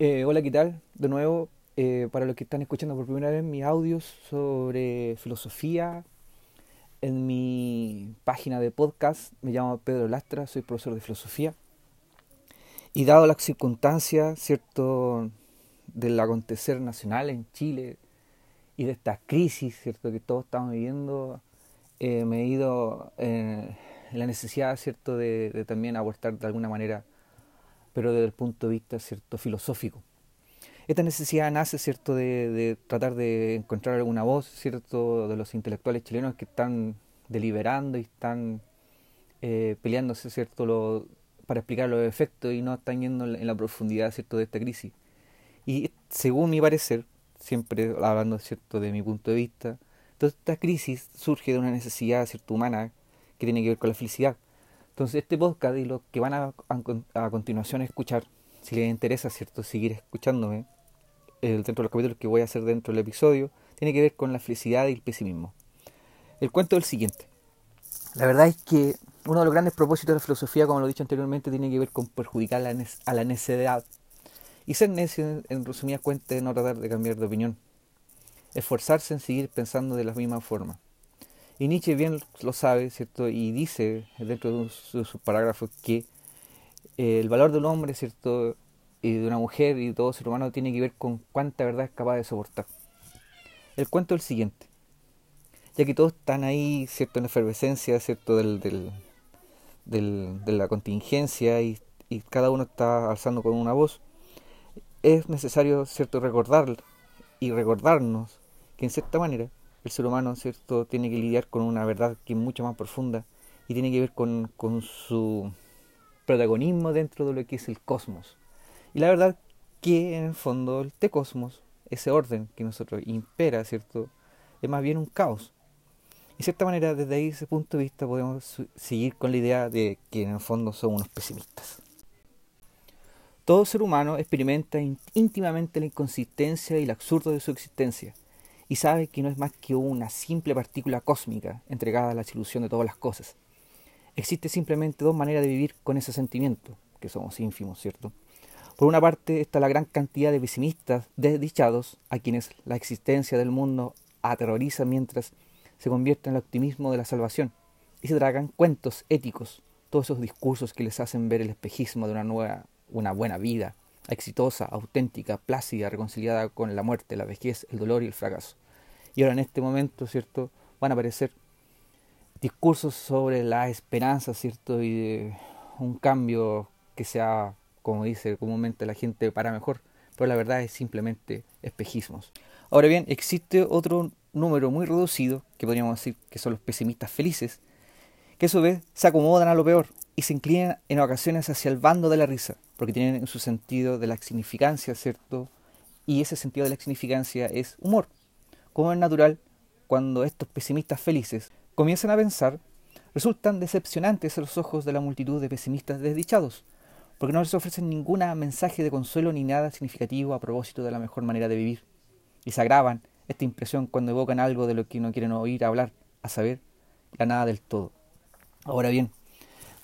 Eh, hola, ¿qué tal? De nuevo, eh, para los que están escuchando por primera vez mis audios sobre filosofía, en mi página de podcast me llamo Pedro Lastra, soy profesor de filosofía. Y dado las circunstancias, ¿cierto?, del acontecer nacional en Chile y de esta crisis, ¿cierto?, que todos estamos viviendo, eh, me he ido en la necesidad, ¿cierto?, de, de también aportar de alguna manera pero desde el punto de vista cierto filosófico. Esta necesidad nace cierto de, tratar de encontrar alguna voz cierto de los intelectuales chilenos que están deliberando y están eh, peleándose cierto para explicar los efectos y no están yendo en la profundidad cierto de esta crisis. Y según mi parecer, siempre hablando cierto de mi punto de vista, toda esta crisis surge de una necesidad cierto humana que tiene que ver con la felicidad. Entonces este podcast y lo que van a, a, continuación a escuchar, si les interesa cierto seguir escuchándome, el, dentro de los capítulos que voy a hacer dentro del episodio, tiene que ver con la felicidad y el pesimismo. El cuento es el siguiente. La verdad es que uno de los grandes propósitos de la filosofía, como lo he dicho anteriormente, tiene que ver con perjudicar a la necedad. Y ser necio, en resumidas cuentas, es no tratar de cambiar de opinión. Esforzarse en seguir pensando de la misma forma. Y Nietzsche bien lo sabe, ¿cierto? Y dice dentro de sus parágrafos que eh, el valor de un hombre, ¿cierto? Y de una mujer y de todo ser humano tiene que ver con cuánta verdad es capaz de soportar. El cuento es el siguiente. Ya que todos están ahí, ¿cierto? En la efervescencia, ¿cierto? Del, del, del, de la contingencia y, y cada uno está alzando con una voz. Es necesario, ¿cierto? Recordar y recordarnos que en cierta manera el ser humano, ¿cierto?, tiene que lidiar con una verdad que es mucho más profunda y tiene que ver con, su protagonismo dentro de lo que es el cosmos. Y la verdad que en el fondo el te cosmos, ese orden que nosotros impera, ¿cierto?, es más bien un caos. Y de cierta manera, desde ahí, ese punto de vista, podemos seguir con la idea de que en el fondo somos unos pesimistas. Todo ser humano experimenta íntimamente la inconsistencia y el absurdo de su existencia y sabe que no es más que una simple partícula cósmica entregada a la solución de todas las cosas. Existe simplemente dos maneras de vivir con ese sentimiento, que somos ínfimos, ¿cierto? Por una parte está la gran cantidad de pesimistas desdichados a quienes la existencia del mundo aterroriza mientras se convierte en el optimismo de la salvación y se tragan cuentos éticos, todos esos discursos que les hacen ver el espejismo de una nueva, una buena vida, exitosa, auténtica, plácida, reconciliada con la muerte, la vejez, el dolor y el fracaso. Y ahora en este momento, ¿cierto? Van a aparecer discursos sobre la esperanza, ¿cierto? Y de un cambio que sea, como dice comúnmente la gente, para mejor. Pero la verdad es simplemente espejismos. Ahora bien, existe otro número muy reducido, que podríamos decir que son los pesimistas felices, que a su vez se acomodan a lo peor y se inclinan en ocasiones hacia el bando de la risa, porque tienen su sentido de la significancia, ¿cierto? Y ese sentido de la significancia es humor. Como es natural, cuando estos pesimistas felices comienzan a pensar, resultan decepcionantes a los ojos de la multitud de pesimistas desdichados, porque no les ofrecen ningún mensaje de consuelo ni nada significativo a propósito de la mejor manera de vivir. Y se agravan esta impresión cuando evocan algo de lo que no quieren oír hablar, a saber, la nada del todo. Ahora bien,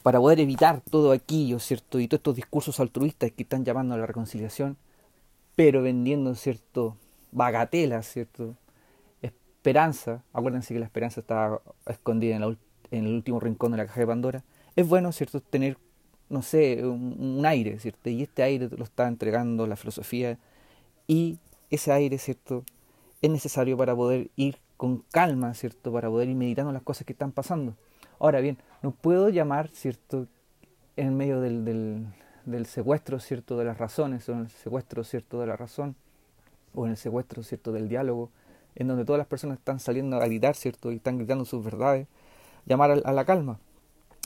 para poder evitar todo aquello, ¿cierto? Y todos estos discursos altruistas que están llamando a la reconciliación, pero vendiendo, ¿cierto? Bagatela, ¿cierto? Esperanza, acuérdense que la esperanza está escondida en, en, el último rincón de la caja de Pandora. Es bueno, ¿cierto? Tener, no sé, un, aire, ¿cierto? Y este aire lo está entregando la filosofía y ese aire, ¿cierto? Es necesario para poder ir con calma, ¿cierto? Para poder ir meditando las cosas que están pasando. Ahora bien, no puedo llamar, ¿cierto?, en medio del, del, secuestro, ¿cierto?, de las razones, o en el secuestro, ¿cierto?, de la razón, o en el secuestro, ¿cierto?, del diálogo, en donde todas las personas están saliendo a gritar, ¿cierto?, y están gritando sus verdades, llamar a, la calma.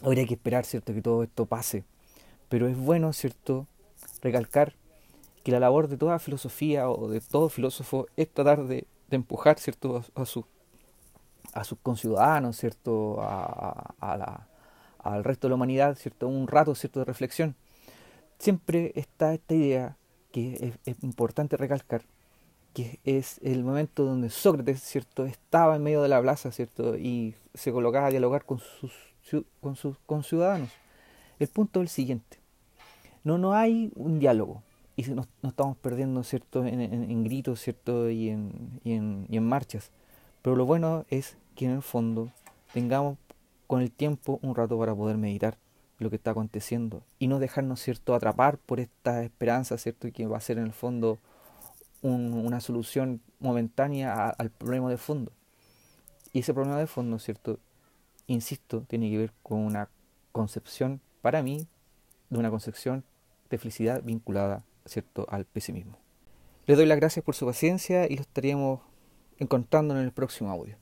Habría que esperar, ¿cierto?, que todo esto pase. Pero es bueno, ¿cierto?, recalcar que la labor de toda filosofía o de todo filósofo es tratar de, empujar, ¿cierto?, a, a su a sus conciudadanos, ¿cierto? A, la, al resto de la humanidad, ¿cierto? Un rato, ¿cierto? De reflexión. Siempre está esta idea que es, importante recalcar, que es el momento donde Sócrates, ¿cierto? Estaba en medio de la plaza, ¿cierto? Y se colocaba a dialogar con sus, con sus conciudadanos. El punto es el siguiente. No, no hay un diálogo. y nos, estamos perdiendo, ¿cierto?, en, gritos, ¿cierto?, y en, y, en, y en marchas. Pero lo bueno es que en el fondo tengamos con el tiempo un rato para poder meditar lo que está aconteciendo y no dejarnos, ¿cierto?, atrapar por esta esperanza, ¿cierto?, que va a ser en el fondo una solución momentánea al problema de fondo. Y ese problema de fondo, ¿cierto?, insisto, tiene que ver con una concepción, para mí, de una concepción de felicidad vinculada, ¿cierto?, al pesimismo. Les doy las gracias por su paciencia y lo estaríamos encontrando en el próximo audio.